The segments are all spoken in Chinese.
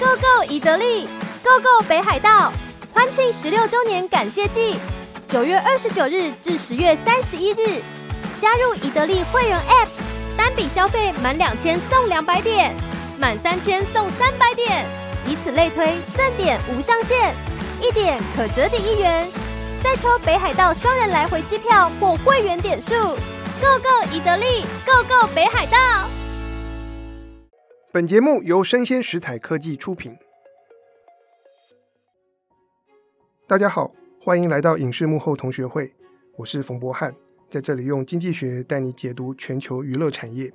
，Go Go 宜得利，Go Go 北海道，欢庆十六周年感谢季，九月二十九日至十月三十一日，加入宜得利会员 App，单笔消费满两千送两百点，满三千送三百点，以此类推，赠点无上限，一点可折抵一元，再抽北海道双人来回机票或会员点数，Go Go 宜得利，Go Go 北海道。本节目由生鲜食材科技出品。大家好，欢迎来到影视幕后同学会，我是冯博翰，在这里用经济学带你解读全球娱乐产业。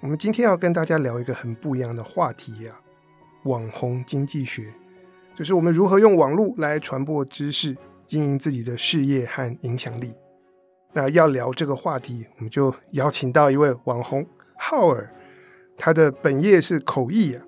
我们今天要跟大家聊一个很不一样的话题呀、啊，网红经济学，就是我们如何用网络来传播知识，经营自己的事业和影响力。那要聊这个话题，我们就邀请到一位网红浩尔。他的本业是口译啊，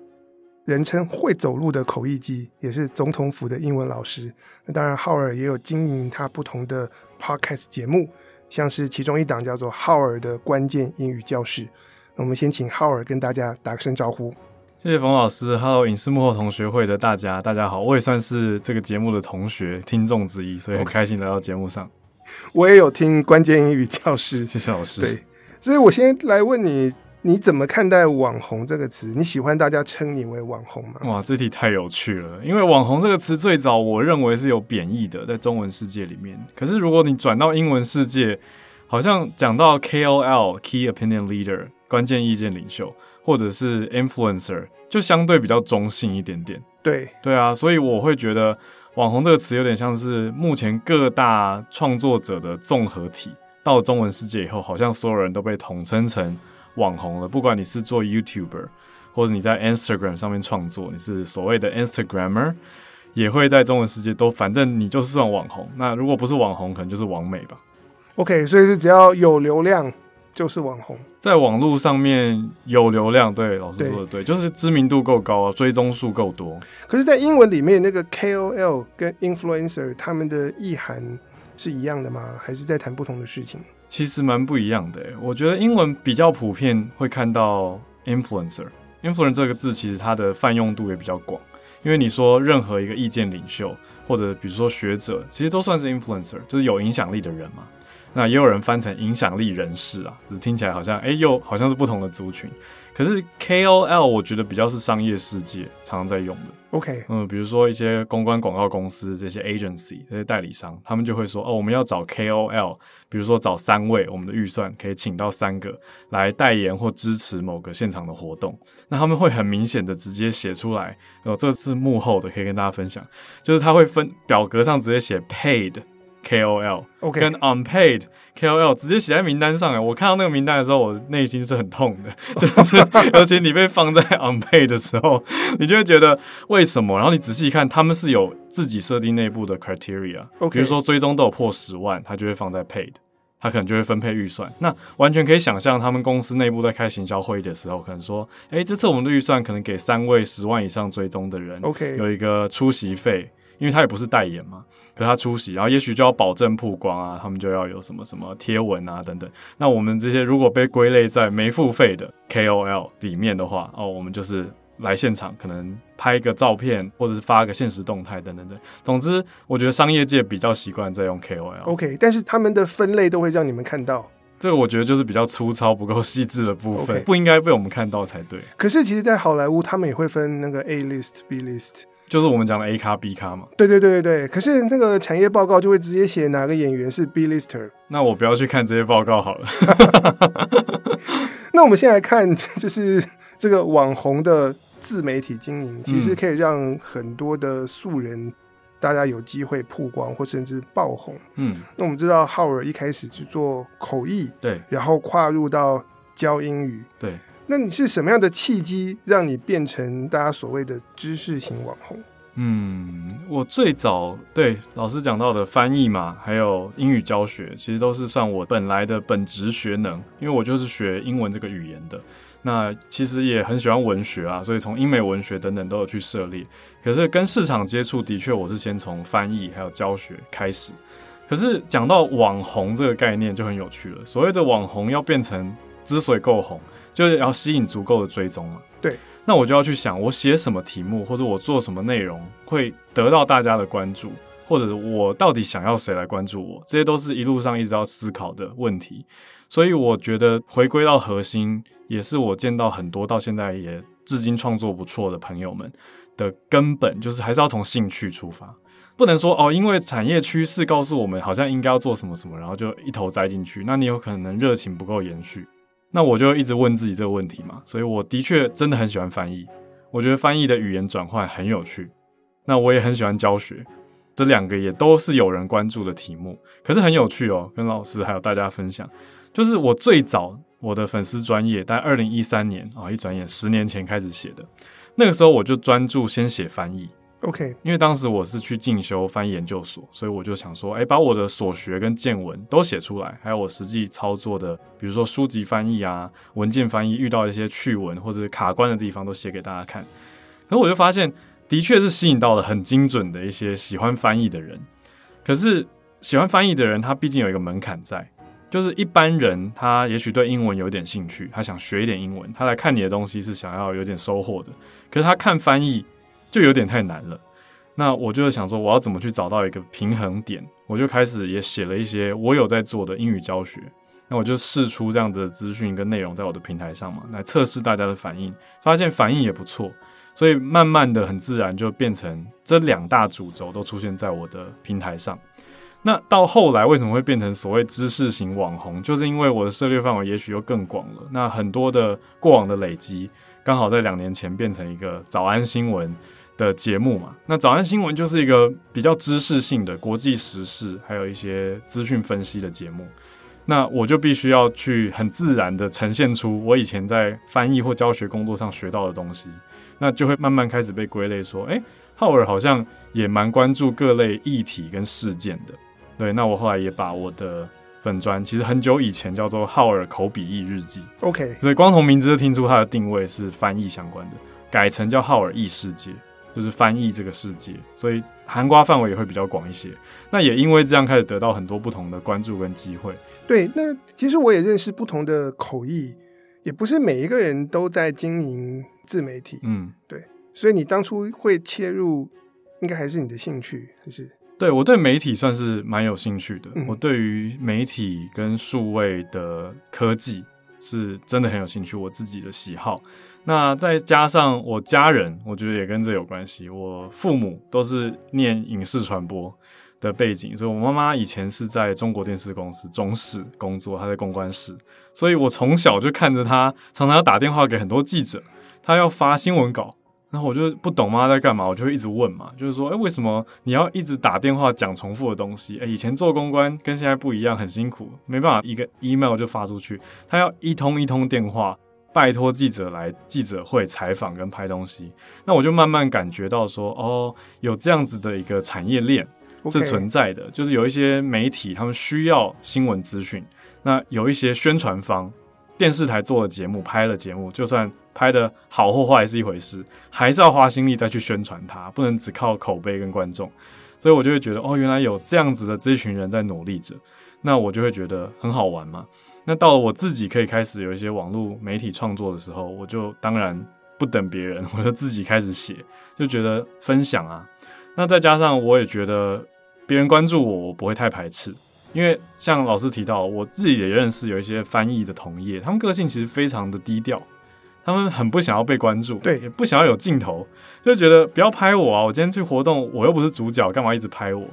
人称会走路的口译机，也是总统府的英文老师。那当然，浩尔也有经营他不同的 podcast 节目，像是其中一档叫做浩尔的关键英语教室。那我们先请浩尔跟大家打个声招呼。谢谢冯老师，Hello 影视幕后同学会的大家，大家好，我也算是这个节目的同学听众之一，所以很开心来到节目上。我也有听关键英语教室，谢谢老师。对，所以我先来问你。你怎么看待“网红”这个词？你喜欢大家称你为网红吗？哇，这题太有趣了。因为“网红”这个词最早我认为是有贬义的，在中文世界里面。可是如果你转到英文世界，好像讲到 KOL（Key Opinion Leader） 关键意见领袖，或者是 Influencer，就相对比较中性一点点。对，对啊，所以我会觉得“网红”这个词有点像是目前各大创作者的综合体。到了中文世界以后，好像所有人都被统称成。网红了，不管你是做 YouTuber，或者你在 Instagram 上面创作，你是所谓的 Instagrammer，也会在中文世界都，反正你就是算网红。那如果不是网红，可能就是网美吧。OK，所以是只要有流量就是网红，在网络上面有流量，对，老师说的对，对，就是知名度够高啊，追踪数够多。可是，在英文里面，那个 KOL 跟 Influencer 他们的意涵是一样的吗？还是在谈不同的事情？其实蛮不一样的，我觉得英文比较普遍会看到 influencer，influencer 这个字其实它的泛用度也比较广，因为你说任何一个意见领袖或者比如说学者，其实都算是 influencer，就是有影响力的人嘛。那也有人翻成影响力人士啊，只听起来好像哎，又好像是不同的族群。可是 KOL 我觉得比较是商业世界常常在用的。OK，嗯，比如说一些公关广告公司这些 agency 这些代理商，他们就会说哦，我们要找 KOL，比如说找三位，我们的预算可以请到三个来代言或支持某个现场的活动。那他们会很明显的直接写出来，哦，这是幕后的，可以跟大家分享，就是他会分表格上直接写 paid。KOL，OK，跟 unpaid KOL 直接写在名单上哎，我看到那个名单的时候，我内心是很痛的，就是 尤其你被放在 unpaid 的时候，你就会觉得为什么？然后你仔细一看，他们是有自己设定内部的 criteria，Okay. 比如说追踪都有破十万，他就会放在 paid，他可能就会分配预算。那完全可以想象，他们公司内部在开行销会议的时候，可能说，哎，这次我们的预算可能给三位十万以上追踪的人，OK，有一个出席费。因为他也不是代言嘛，可是他出席，然后也许就要保证曝光啊，他们就要有什么什么贴文啊等等。那我们这些如果被归类在没付费的 KOL 里面的话，哦，我们就是来现场，可能拍个照片，或者是发个现实动态等等等。总之，我觉得商业界比较习惯在用 KOL。OK，但是他们的分类都会让你们看到。这个我觉得就是比较粗糙、不够细致的部分.不应该被我们看到才对。可是其实，在好莱坞，他们也会分那个 A list、B list。就是我们讲的 A 咖 B 咖嘛，对对对对对。可是那个产业报告就会直接写哪个演员是 B lister。那我不要去看这些报告好了。那我们先来看，就是这个网红的自媒体经营，其实可以让很多的素人大家有机会曝光或甚至爆红。嗯，那我们知道浩尔一开始去做口译，对，然后跨入到教英语，对。那你是什么样的契机让你变成大家所谓的知识型网红？嗯，我最早对老师讲到的翻译嘛，还有英语教学，其实都是算我本来的本职学能，因为我就是学英文这个语言的。那其实也很喜欢文学啊，所以从英美文学等等都有去涉猎。可是跟市场接触，的确我是先从翻译还有教学开始。可是讲到网红这个概念就很有趣了，所谓的网红要变成之所以够红。就是要吸引足够的追踪嘛。对，那我就要去想，我写什么题目或者我做什么内容会得到大家的关注，或者我到底想要谁来关注我，这些都是一路上一直要思考的问题。所以我觉得回归到核心，也是我见到很多到现在也至今创作不错的朋友们的根本，就是还是要从兴趣出发，不能说哦，因为产业趋势告诉我们好像应该要做什么什么，然后就一头栽进去，那你有可能热情不够延续。那我就一直问自己这个问题嘛，所以我的确真的很喜欢翻译，我觉得翻译的语言转换很有趣。那我也很喜欢教学，这两个也都是有人关注的题目，可是很有趣哦，跟老师还有大家分享，就是我最早我的粉丝专业，在二零一三年啊，一转眼十年前开始写的，那个时候我就专注先写翻译。OK，因为当时我是去进修翻译研究所，所以我就想说，哎，把我的所学跟见闻都写出来，还有我实际操作的，比如说书籍翻译啊、文件翻译遇到一些趣闻或者卡关的地方，都写给大家看。可我就发现，的确是吸引到了很精准的一些喜欢翻译的人。可是喜欢翻译的人，他毕竟有一个门槛在，就是一般人他也许对英文有点兴趣，他想学一点英文，他来看你的东西是想要有点收获的。可是他看翻译。就有点太难了，那我就是想说，我要怎么去找到一个平衡点？我就开始也写了一些我有在做的英语教学，那我就试出这样的资讯跟内容在我的平台上嘛，来测试大家的反应，发现反应也不错，所以慢慢的很自然就变成这两大主轴都出现在我的平台上。那到后来为什么会变成所谓知识型网红？就是因为我的涉猎范围也许又更广了，那很多的过往的累积，刚好在两年前变成一个早安新闻。的节目嘛，那早安新闻就是一个比较知识性的国际时事，还有一些资讯分析的节目。那我就必须要去很自然的呈现出我以前在翻译或教学工作上学到的东西，那就会慢慢开始被归类说，哎，浩尔好像也蛮关注各类议题跟事件的。对，那我后来也把我的粉砖，其实很久以前叫做浩尔口笔译日记，OK，所以光从名字就听出它的定位是翻译相关的，改成叫浩尔译世界。就是翻译这个世界，所以涵盖范围也会比较广一些。那也因为这样开始得到很多不同的关注跟机会。对，那其实我也认识不同的口译，也不是每一个人都在经营自媒体。嗯，对。所以你当初会切入，应该还是你的兴趣，还是？对，我对媒体算是蛮有兴趣的。嗯，我对于媒体跟数位的科技是真的很有兴趣，我自己的喜好。那再加上我家人，我觉得也跟这有关系。我父母都是念影视传播的背景，所以我妈妈以前是在中国电视公司中视工作，她在公关室，所以我从小就看着她常常要打电话给很多记者，她要发新闻稿，然后我就不懂妈在干嘛，我就会一直问嘛，就是说，诶，为什么你要一直打电话讲重复的东西？诶，以前做公关跟现在不一样，很辛苦，没办法一个 email 就发出去，她要一通一通电话。拜托记者来记者会采访跟拍东西，那我就慢慢感觉到说，哦，有这样子的一个产业链是存在的.就是有一些媒体他们需要新闻资讯，那有一些宣传方，电视台做了节目，拍了节目，就算拍的好或坏是一回事，还是要花心力再去宣传它，不能只靠口碑跟观众，所以我就会觉得，哦，原来有这样子的这一群人在努力着，那我就会觉得很好玩嘛。那到了我自己可以开始有一些网络媒体创作的时候，我就当然不等别人，我就自己开始写，就觉得分享啊。那再加上我也觉得别人关注我，我不会太排斥，因为像老师提到，我自己也认识有一些翻译的同业，他们个性其实非常的低调，他们很不想要被关注，对，也不想要有镜头，就觉得不要拍我啊，我今天去活动，我又不是主角，干嘛一直拍我？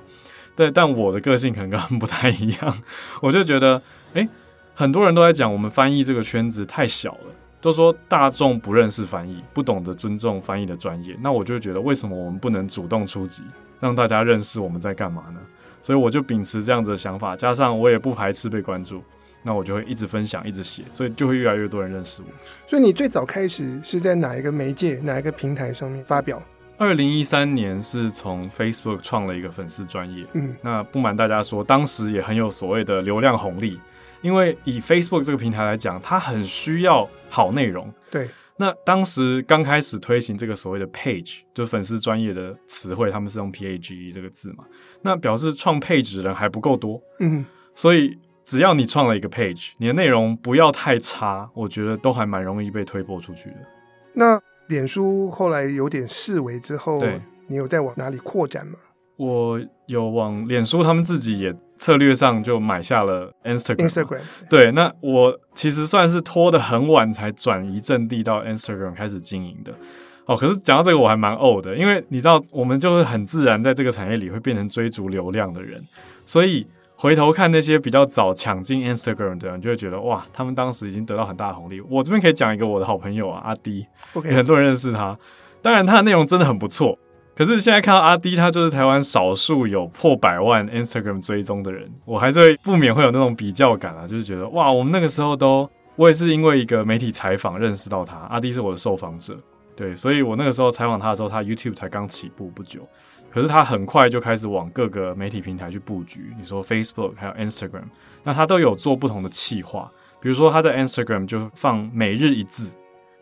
对，但我的个性可能跟他们不太一样，我就觉得，诶。很多人都在讲我们翻译这个圈子太小了，都说大众不认识翻译，不懂得尊重翻译的专业。那我就觉得，为什么我们不能主动出击，让大家认识我们在干嘛呢？所以我就秉持这样子的想法，加上我也不排斥被关注，那我就会一直分享，一直写，所以就会越来越多人认识我。所以你最早开始是在哪一个媒介、哪一个平台上面发表？二零一三年是从 Facebook 创了一个粉丝专业，嗯，那不瞒大家说，当时也很有所谓的流量红利。因为以 Facebook 这个平台来讲，它很需要好内容。对，那当时刚开始推行这个所谓的 page，就是粉丝专业的词汇，他们是用 P A G E 这个字嘛，那表示创 page 的人还不够多。嗯，所以只要你创了一个 page，你的内容不要太差，我觉得都还蛮容易被推播出去的。那脸书后来有点视为之后，对你有在往哪里扩展吗？我有往脸书，他们自己也策略上就买下了 Instagram。Instagram 对，那我其实算是拖得很晚才转移阵地到 Instagram 开始经营的。哦，可是讲到这个我还蛮呕的，因为你知道，我们就是很自然在这个产业里会变成追逐流量的人，所以回头看那些比较早抢进 Instagram 的人，就会觉得哇，他们当时已经得到很大的红利。我这边可以讲一个我的好朋友啊，阿迪，OK，很多人认识他，当然他的内容真的很不错。可是现在看到阿 D，，他就是台湾少数有破百万 Instagram 追踪的人，我还是不免会有那种比较感啊，就是觉得哇，我们那个时候都，我也是因为一个媒体采访认识到他，阿 D 是我的受访者。对，所以我那个时候采访他的时候，他 YouTube 才刚起步不久，可是他很快就开始往各个媒体平台去布局。你说 Facebook 还有 Instagram，那他都有做不同的企划，比如说他在 Instagram 就放每日一字，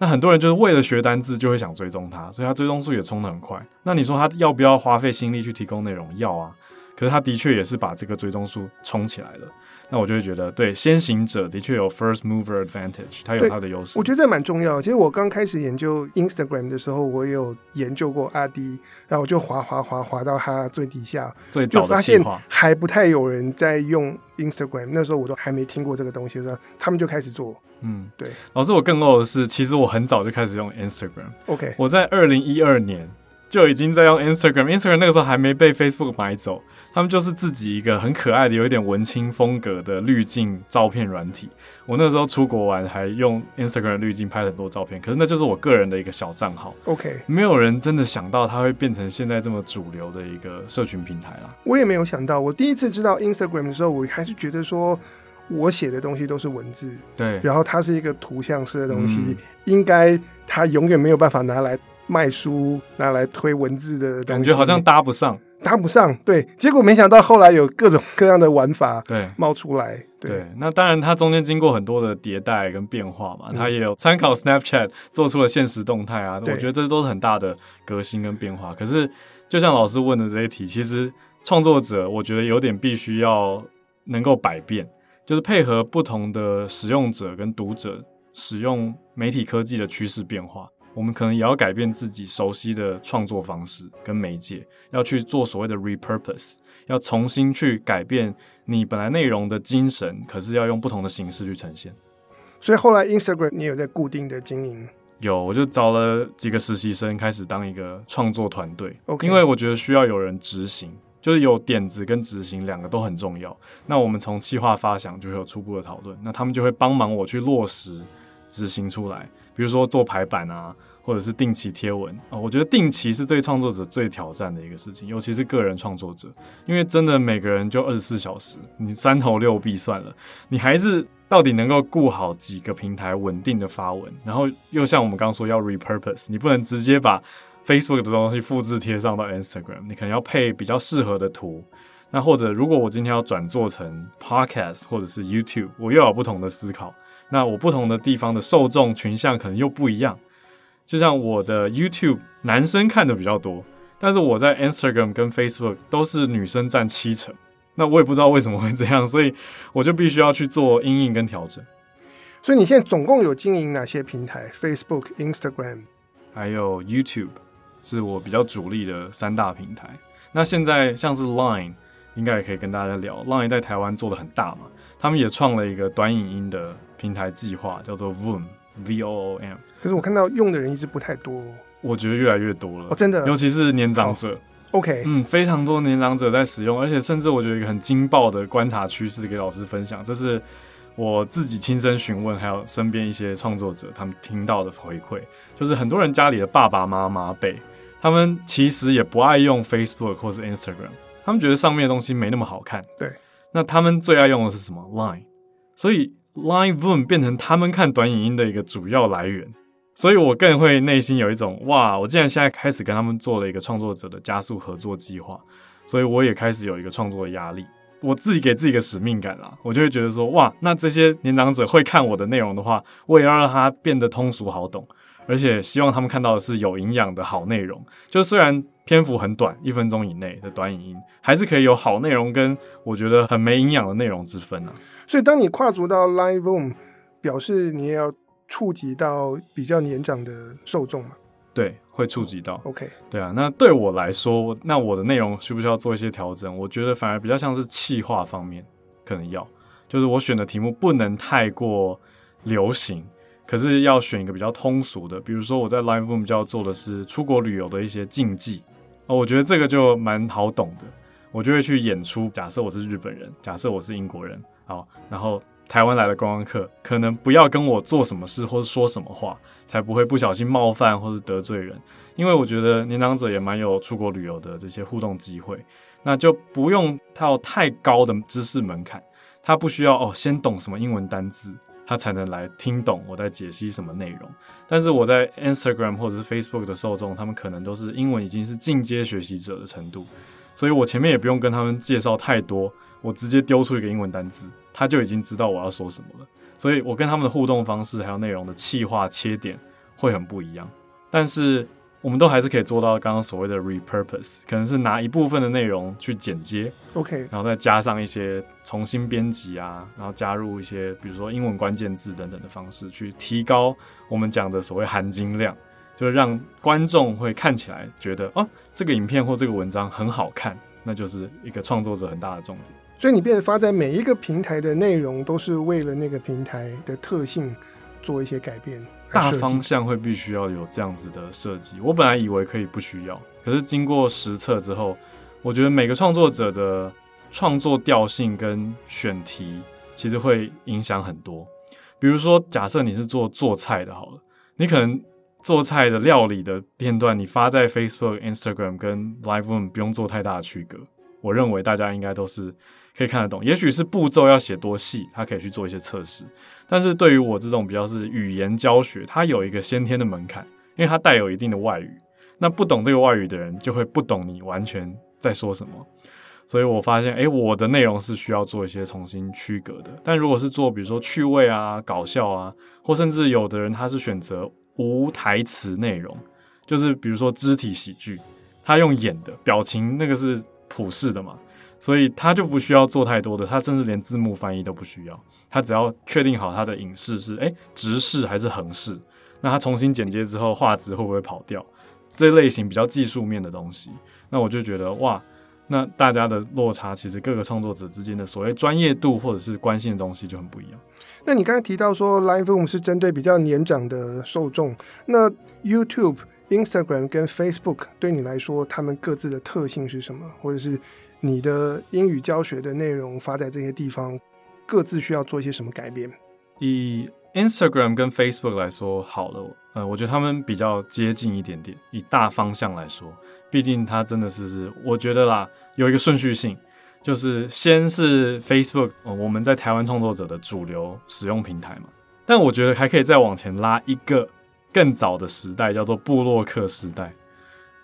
那很多人就是为了学单字就会想追踪它，所以它追踪数也冲得很快。那你说他要不要花费心力去提供内容？要啊，可是他的确也是把这个追踪数冲起来了。那我就会觉得，对，先行者的确有 first mover advantage，它有它的优势。我觉得这蛮重要。其实我刚开始研究 Instagram 的时候，我有研究过阿迪，然后我就滑滑滑滑到它最底下，最早发现还不太有人在用 Instagram。那时候我都还没听过这个东西候，他们就开始做。嗯，对。老师，我更漏的是，其实我很早就开始用 Instagram。OK，我在二零一二年。就已经在用 Instagram，Instagram 那个时候还没被 Facebook 买走，他们就是自己一个很可爱的、有一点文青风格的滤镜照片软体。我那时候出国玩还用 Instagram 滤镜拍了很多照片，可是那就是我个人的一个小账号。OK，没有人真的想到它会变成现在这么主流的一个社群平台啦。我也没有想到，我第一次知道 Instagram 的时候，我还是觉得说我写的东西都是文字，对，然后它是一个图像式的东西，嗯、应该它永远没有办法拿来。卖书拿来推文字的东西，感觉好像搭不上，搭不上。对，结果没想到后来有各种各样的玩法对冒出来。对，对，那当然它中间经过很多的迭代跟变化嘛，它也有参考 Snapchat 做出了现实动态啊，我觉得这都是很大的革新跟变化。可是就像老师问的这些题，其实创作者我觉得有点必须要能够百变，就是配合不同的使用者跟读者使用媒体科技的趋势变化。我们可能也要改变自己熟悉的创作方式跟媒介，要去做所谓的 repurpose，要重新去改变你本来内容的精神，可是要用不同的形式去呈现。所以后来 Instagram 你有在固定的经营？有，我就找了几个实习生开始当一个创作团队。Okay. 因为我觉得需要有人执行，就是有点子跟执行两个都很重要。那我们从企划发想就会有初步的讨论，那他们就会帮忙我去落实执行出来。比如说做排版啊，或者是定期贴文啊，我觉得定期是对创作者最挑战的一个事情，尤其是个人创作者，因为真的每个人就二十四小时，你三头六臂算了，你还是到底能够顾好几个平台稳定的发文，然后又像我们刚刚说要 repurpose，你不能直接把 Facebook 的东西复制贴上到 Instagram，你可能要配比较适合的图，那或者如果我今天要转做成 Podcast 或者是 YouTube，我又有不同的思考。那我不同的地方的受众群像可能又不一样，就像我的 YouTube 男生看的比较多，但是我在 Instagram 跟 Facebook 都是女生占七成，那我也不知道为什么会这样，所以我就必须要去做阴影跟调整。所以你现在总共有经营哪些平台？Facebook、Instagram，还有 YouTube 是我比较主力的三大平台。那现在像是 Line，应该也可以跟大家聊，Line 在台湾做的很大嘛，他们也创了一个短影音的。平台计划叫做 Voom，V O O M。可是我看到用的人一直不太多，我觉得越来越多了。哦，真的，尤其是年长者。OK，嗯，非常多年长者在使用，而且甚至我觉得一个很惊爆的观察趋势，给老师分享，这是我自己亲身询问，还有身边一些创作者他们听到的回馈，就是很多人家里的爸爸妈妈辈，他们其实也不爱用 Facebook 或是 Instagram，他们觉得上面的东西没那么好看。对，那他们最爱用的是什么？Line，所以。Line Voom 变成他们看短影音的一个主要来源，所以我更会内心有一种哇！我竟然现在开始跟他们做了一个创作者的加速合作计划，所以我也开始有一个创作的压力，我自己给自己一个使命感啦，我就会觉得说哇，那这些年长者会看我的内容的话，我也要让他变得通俗好懂，而且希望他们看到的是有营养的好内容。就虽然篇幅很短，一分钟以内的短影音，还是可以有好内容跟我觉得很没营养的内容之分啊。所以，当你跨足到 Live Room，表示你也要触及到比较年长的受众嘛？对，会触及到。OK，对啊，那对我来说，那我的内容需不需要做一些调整？我觉得反而比较像是气化方面可能要，就是我选的题目不能太过流行，可是要选一个比较通俗的。比如说我在 Live Room 就要做的是出国旅游的一些禁忌，哦，我觉得这个就蛮好懂的。我就会去演出，假设我是日本人，假设我是英国人，好，然后。台湾来的观光客，可能不要跟我做什么事或者说什么话，才不会不小心冒犯或是得罪人。因为我觉得年长者也蛮有出国旅游的这些互动机会，那就不用套太高的知识门槛。他不需要哦，先懂什么英文单字，他才能来听懂我在解析什么内容。但是我在 Instagram 或者是 Facebook 的受众，他们可能都是英文已经是进阶学习者的程度，所以我前面也不用跟他们介绍太多，我直接丢出一个英文单字。他就已经知道我要说什么了，所以我跟他们的互动方式还有内容的气化切点会很不一样。但是我们都还是可以做到刚刚所谓的 repurpose，可能是拿一部分的内容去剪接，OK，然后再加上一些重新编辑啊，然后加入一些比如说英文关键字等等的方式，去提高我们讲的所谓含金量，就是让观众会看起来觉得哦，这个影片或这个文章很好看，那就是一个创作者很大的重点。所以你变得发在每一个平台的内容，都是为了那个平台的特性做一些改变。大方向会必须要有这样子的设计。我本来以为可以不需要，可是经过实测之后，我觉得每个创作者的创作调性跟选题其实会影响很多。比如说，假设你是做做菜的，好了，你可能做菜的料理的片段，你发在 Facebook、Instagram 跟 Live Room 不用做太大的区隔。我认为大家应该都是。可以看得懂，也许是步骤要写多细，他可以去做一些测试。但是对于我这种比较是语言教学，它有一个先天的门槛，因为它带有一定的外语。那不懂这个外语的人，就会不懂你完全在说什么。所以我发现，诶，我的内容是需要做一些重新区隔的。但如果是做比如说趣味啊、搞笑啊，或甚至有的人他是选择无台词内容，就是比如说肢体喜剧，他用演的表情，那个是普世的嘛。所以他就不需要做太多的，他甚至连字幕翻译都不需要，他只要确定好他的影视是诶直视还是横视，那他重新剪接之后画质会不会跑掉？这类型比较技术面的东西，那我就觉得哇，那大家的落差其实各个创作者之间的所谓专业度或者是关心的东西就很不一样。那你刚才提到说 Live Room 是针对比较年长的受众，那 YouTube、Instagram 跟 Facebook 对你来说，他们各自的特性是什么，或者是？你的英语教学的内容发在这些地方，各自需要做一些什么改变？以 Instagram 跟 Facebook 来说，好了，呃，我觉得他们比较接近一点点。以大方向来说，毕竟它真的是是，我觉得啦，有一个顺序性，就是先是 Facebook，我们在台湾创作者的主流使用平台嘛。但我觉得还可以再往前拉一个更早的时代，叫做布洛克时代。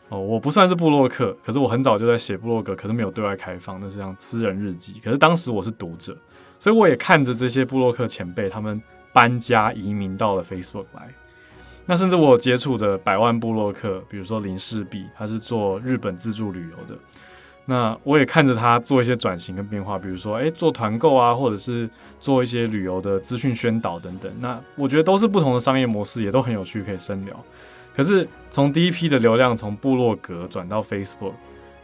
哦，我不算是布洛克，可是我很早就在写布洛格，可是没有对外开放，那是像私人日记。可是当时我是读者，所以我也看着这些布洛克前辈他们搬家移民到了 Facebook 来。那甚至我接触的百万布洛克，比如说林氏璧，他是做日本自助旅游的。那我也看着他做一些转型跟变化，比如说诶，做团购啊，或者是做一些旅游的资讯宣导等等。那我觉得都是不同的商业模式，也都很有趣，可以深聊。可是从第一批的流量从部落格转到 Facebook，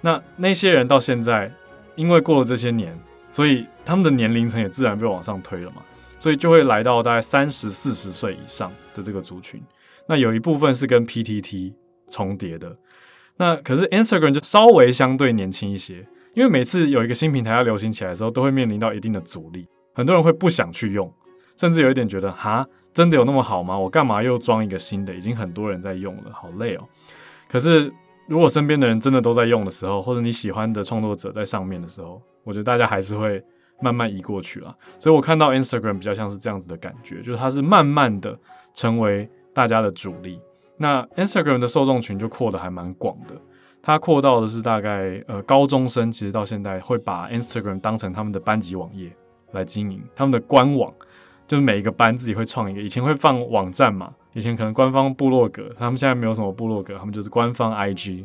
那那些人到现在，因为过了这些年，所以他们的年龄层也自然被往上推了嘛，所以就会来到大概三十四十岁以上的这个族群。那有一部分是跟 PTT 重叠的，那可是 Instagram 就稍微相对年轻一些，因为每次有一个新平台要流行起来的时候，都会面临到一定的阻力，很多人会不想去用，甚至有一点觉得哈。真的有那么好吗？我干嘛又装一个新的？已经很多人在用了，好累哦。可是如果身边的人真的都在用的时候，或者你喜欢的创作者在上面的时候，我觉得大家还是会慢慢移过去了。所以我看到 Instagram 比较像是这样子的感觉，就是它是慢慢的成为大家的主力。那 Instagram 的受众群就扩得还蛮广的，它扩到的是大概呃高中生，其实到现在会把 Instagram 当成他们的班级网页来经营，他们的官网。就是每一个班自己会创一个，以前会放网站嘛，以前可能官方部落格，他们现在没有什么部落格，他们就是官方 IG，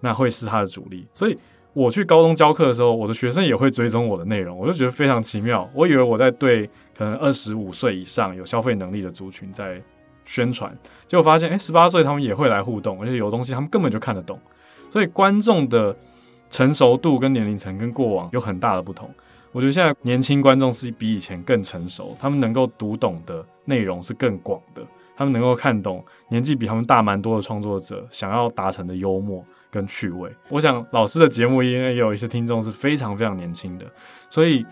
那会是他的主力。所以我去高中教课的时候，我的学生也会追踪我的内容，我就觉得非常奇妙。我以为我在对可能二十五岁以上有消费能力的族群在宣传，结果发现，哎，十八岁他们也会来互动，而且有东西他们根本就看得懂。所以观众的成熟度跟年龄层跟过往有很大的不同。我觉得现在年轻观众是比以前更成熟，他们能够读懂的内容是更广的，他们能够看懂年纪比他们大蛮多的创作者想要达成的幽默跟趣味。我想老师的节目应该也有一些听众是非常非常年轻的，所以。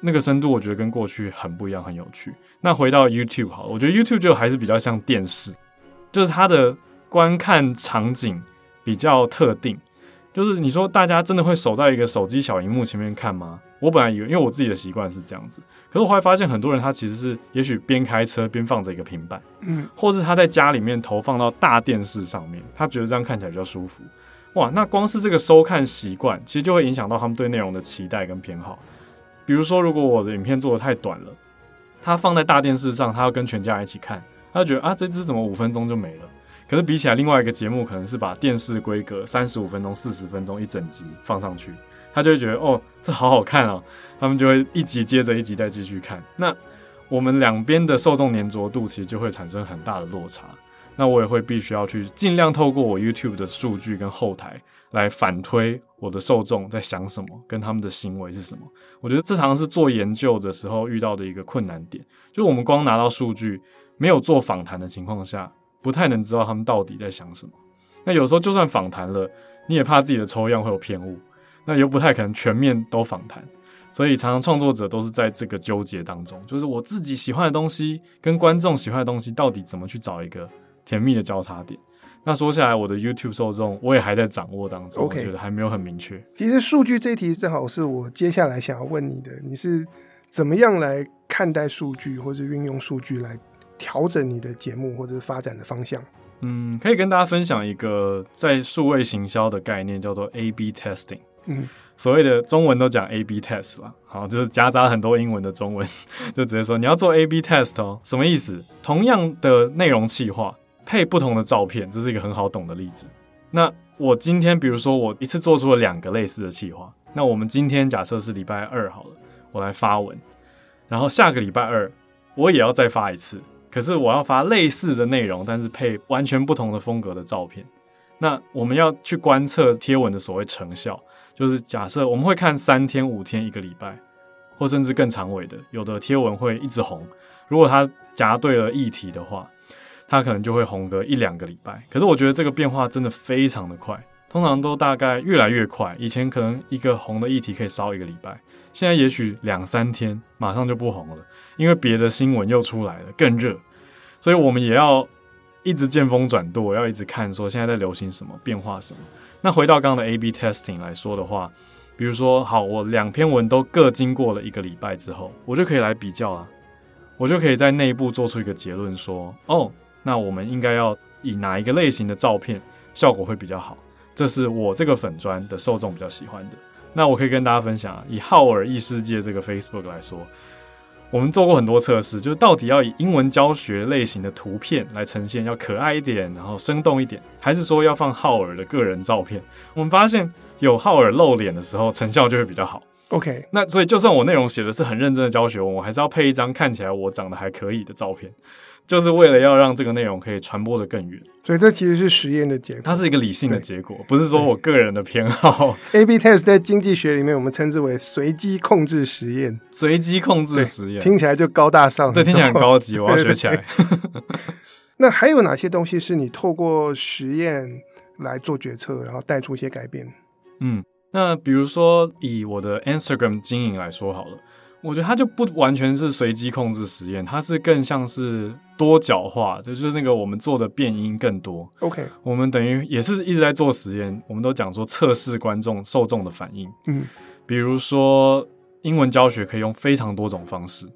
那个深度我觉得跟过去很不一样，很有趣。那回到 YouTube 好了，我觉得 YouTube 就还是比较像电视，就是它的观看场景比较特定。就是你说大家真的会守在一个手机小荧幕前面看吗？我本来以为，因为我自己的习惯是这样子，可是我后来发现很多人他其实是也许边开车边放着一个平板，嗯，或是他在家里面投放到大电视上面，他觉得这样看起来比较舒服。哇，那光是这个收看习惯，其实就会影响到他们对内容的期待跟偏好。比如说，如果我的影片做得太短了，他放在大电视上，他要跟全家一起看，他就觉得啊，这支怎么五分钟就没了？可是比起来，另外一个节目可能是把电视规格三十五分钟、四十分钟一整集放上去，他就会觉得哦，这好好看哦，他们就会一集接着一集再继续看。那我们两边的受众黏着度其实就会产生很大的落差。那我也会必须要去尽量透过我 YouTube 的数据跟后台来反推我的受众在想什么，跟他们的行为是什么。我觉得这常常是做研究的时候遇到的一个困难点，就我们光拿到数据，没有做访谈的情况下，不太能知道他们到底在想什么。那有时候就算访谈了，你也怕自己的抽样会有偏误，那又不太可能全面都访谈。所以常常创作者都是在这个纠结当中，就是我自己喜欢的东西跟观众喜欢的东西到底怎么去找一个甜蜜的交叉点。那说下来，我的 YouTube 受众我也还在掌握当中，Okay. 我觉得还没有很明确。其实数据这一题正好是我接下来想要问你的，你是怎么样来看待数据，或者运用数据来调整你的节目或者发展的方向？嗯，可以跟大家分享一个在数位行销的概念，叫做 A/B testing。嗯，所谓的中文都讲 A/B test 啦，好，就是夹杂很多英文的中文，就直接说你要做 A/B test 哦，什么意思？同样的内容企划。配不同的照片，这是一个很好懂的例子。那我今天，比如说我一次做出了两个类似的企划，那我们今天假设是礼拜二好了，我来发文，然后下个礼拜二我也要再发一次，可是我要发类似的内容，但是配完全不同的风格的照片。那我们要去观测贴文的所谓成效，就是假设我们会看三天、五天、一个礼拜，或甚至更长尾的，有的贴文会一直红，如果它夹对了议题的话。它可能就会红个一两个礼拜，可是我觉得这个变化真的非常的快，通常都大概越来越快。以前可能一个红的议题可以烧一个礼拜，现在也许两三天马上就不红了，因为别的新闻又出来了，更热。所以我们也要一直见风转舵，要一直看说现在在流行什么，变化什么。那回到刚刚的 A/B testing 来说的话，比如说好，我两篇文都各经过了一个礼拜之后，我就可以来比较啊，我就可以在内部做出一个结论说，哦。那我们应该要以哪一个类型的照片效果会比较好？这是我这个粉砖的受众比较喜欢的。那我可以跟大家分享啊，以浩尔异世界这个 Facebook 来说，我们做过很多测试，就是到底要以英文教学类型的图片来呈现，要可爱一点，然后生动一点，还是说要放浩尔的个人照片？我们发现有浩尔露脸的时候，成效就会比较好。OK，那所以就算我内容写的是很认真的教学文，我还是要配一张看起来我长得还可以的照片。就是为了要让这个内容可以传播的更远，所以这其实是实验的结果，它是一个理性的结果，不是说我个人的偏好。A/B test 在经济学里面我们称之为随机控制实验，随机控制实验听起来就高大上，对，听起来很高级，我要学起来。那还有哪些东西是你透过实验来做决策，然后带出一些改变？嗯，那比如说以我的 Instagram 经营来说好了。我觉得它就不完全是随机控制实验，它是更像是多角化，就是那个我们做的变音更多。OK，我们等于也是一直在做实验，我们都讲说测试观众受众的反应。嗯，比如说英文教学可以用非常多种方式，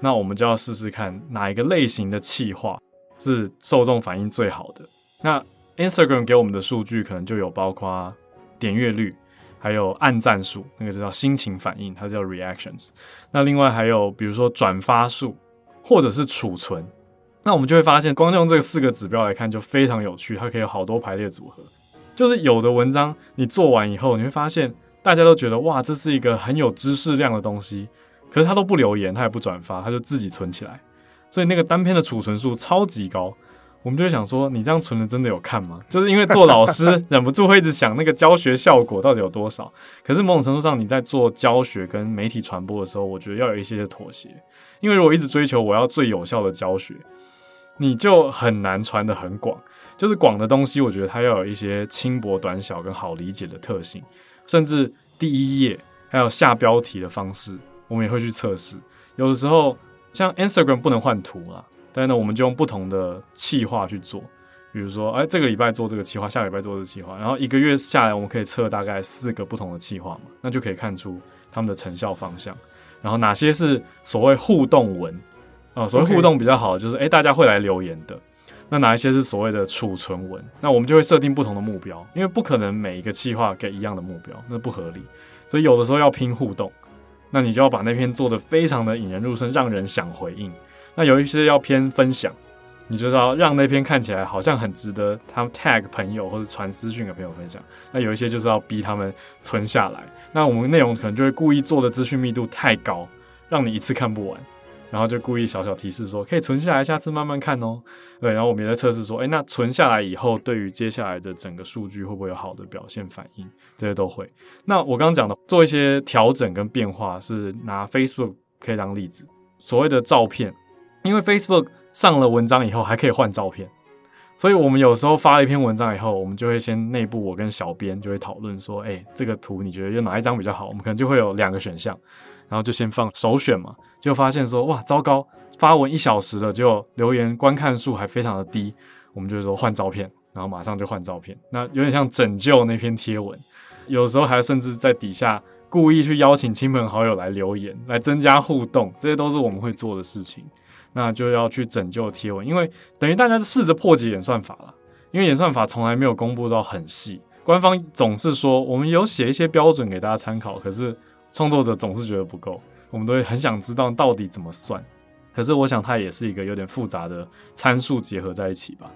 那我们就要试试看哪一个类型的气化是受众反应最好的。那 Instagram 给我们的数据可能就有包括点阅率。还有按赞数，那个叫心情反应，它叫 reactions。那另外还有，比如说转发数，或者是储存。那我们就会发现，光用这四个指标来看，就非常有趣。它可以有好多排列组合。就是有的文章你做完以后，你会发现大家都觉得哇，这是一个很有知识量的东西。可是他都不留言，他也不转发，他就自己存起来。所以那个单篇的储存数超级高。我们就会想说，你这样存的真的有看吗？就是因为做老师 忍不住会一直想那个教学效果到底有多少。可是某种程度上，你在做教学跟媒体传播的时候，我觉得要有一些妥协。因为如果一直追求我要最有效的教学，你就很难传得很广。就是广的东西，我觉得它要有一些轻薄短小跟好理解的特性，甚至第一页还有下标题的方式，我们也会去测试。有的时候，像 Instagram 不能换图啦。但是呢，我们就用不同的企划去做，比如说，哎，这个礼拜做这个企划，下礼拜做这个企划，然后一个月下来，我们可以测大概四个不同的企划嘛，那就可以看出他们的成效方向。然后哪些是所谓互动文啊、呃，所谓互动比较好，就是哎，大家会来留言的。那哪一些是所谓的储存文？那我们就会设定不同的目标，因为不可能每一个企划给一样的目标，那不合理。所以有的时候要拼互动，那你就要把那篇做的非常的引人入胜，让人想回应。那有一些要偏分享，你就要让那篇看起来好像很值得他们 tag 朋友或者传私讯给朋友分享。那有一些就是要逼他们存下来。那我们内容可能就会故意做的资讯密度太高，让你一次看不完，然后就故意小小提示说可以存下来，下次慢慢看哦。对，然后我们也在测试说，诶，那存下来以后，对于接下来的整个数据会不会有好的表现反应？这些都会。那我刚刚讲的做一些调整跟变化，是拿 Facebook 可以当例子，所谓的照片。因为 Facebook 上了文章以后还可以换照片，所以我们有时候发了一篇文章以后，我们就会先内部我跟小编就会讨论说，哎，这个图你觉得用哪一张比较好？我们可能就会有两个选项，然后就先放首选嘛，就发现说，哇，糟糕，发文一小时了，就留言观看数还非常的低，我们就说换照片，然后马上就换照片，那有点像拯救那篇贴文，有时候还甚至在底下故意去邀请亲朋好友来留言，来增加互动，这些都是我们会做的事情。那就要去拯救贴文，因为等于大家试着破解演算法了。因为演算法从来没有公布到很细，官方总是说我们有写一些标准给大家参考，可是创作者总是觉得不够。我们都会很想知道到底怎么算，可是我想它也是一个有点复杂的参数结合在一起吧，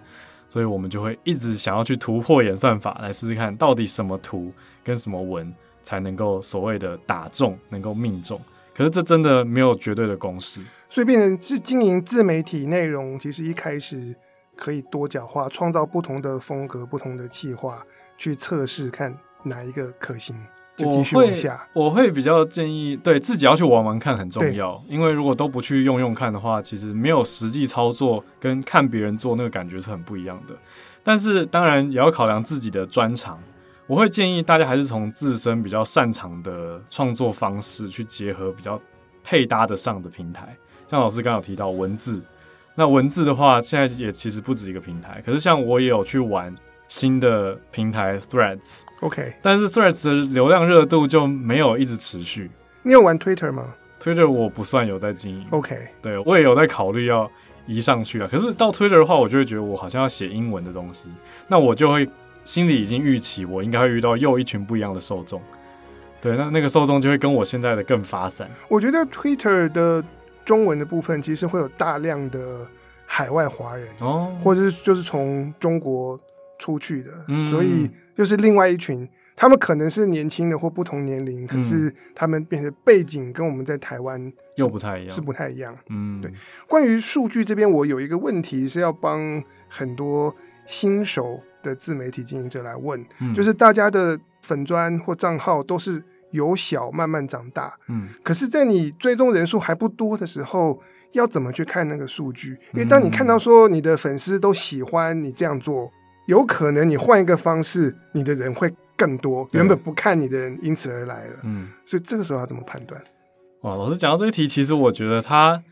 所以我们就会一直想要去突破演算法，来试试看到底什么图跟什么文才能够所谓的打中，能够命中。可是这真的没有绝对的公式。所以变成是经营自媒体内容，其实一开始可以多角化，创造不同的风格、不同的企划，去测试看哪一个可行，就继续往下。我会，我会比较建议，对自己要去玩玩看很重要，因为如果都不去用用看的话，其实没有实际操作跟看别人做那个感觉是很不一样的。但是当然也要考量自己的专长，我会建议大家还是从自身比较擅长的创作方式去结合比较配搭得上的平台。像老师刚刚有提到文字，那文字的话，现在也其实不止一个平台。可是像我也有去玩新的平台 Threads，OK，但是 Threads 的流量热度就没有一直持续。你有玩 Twitter 吗？Twitter 我不算有在经营，OK，对，我也有在考虑要移上去啊。可是到 Twitter 的话，我就会觉得我好像要写英文的东西，那我就会心里已经预期我应该会遇到又一群不一样的受众。对，那那个受众就会跟我现在的更发散。我觉得 Twitter 的。中文的部分其实会有大量的海外华人哦，或者是就是从中国出去的，嗯，所以就是另外一群，他们可能是年轻的或不同年龄，可是他们变成背景跟我们在台湾又不太一样，是不太一样。嗯，对。关于数据这边，我有一个问题是要帮很多新手的自媒体经营者来问，嗯，就是大家的粉砖或账号都是。由小慢慢长大，嗯，可是，在你追踪人数还不多的时候，要怎么去看那个数据？因为当你看到说你的粉丝都喜欢你这样做，有可能你换一个方式，你的人会更多，原本不看你的人因此而来了，嗯，所以这个时候要怎么判断？哇，老师讲到这一题，其实我觉得他